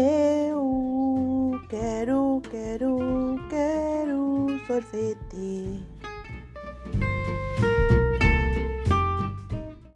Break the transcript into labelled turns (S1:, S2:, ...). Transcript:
S1: Eu quero, quero, quero sorvete.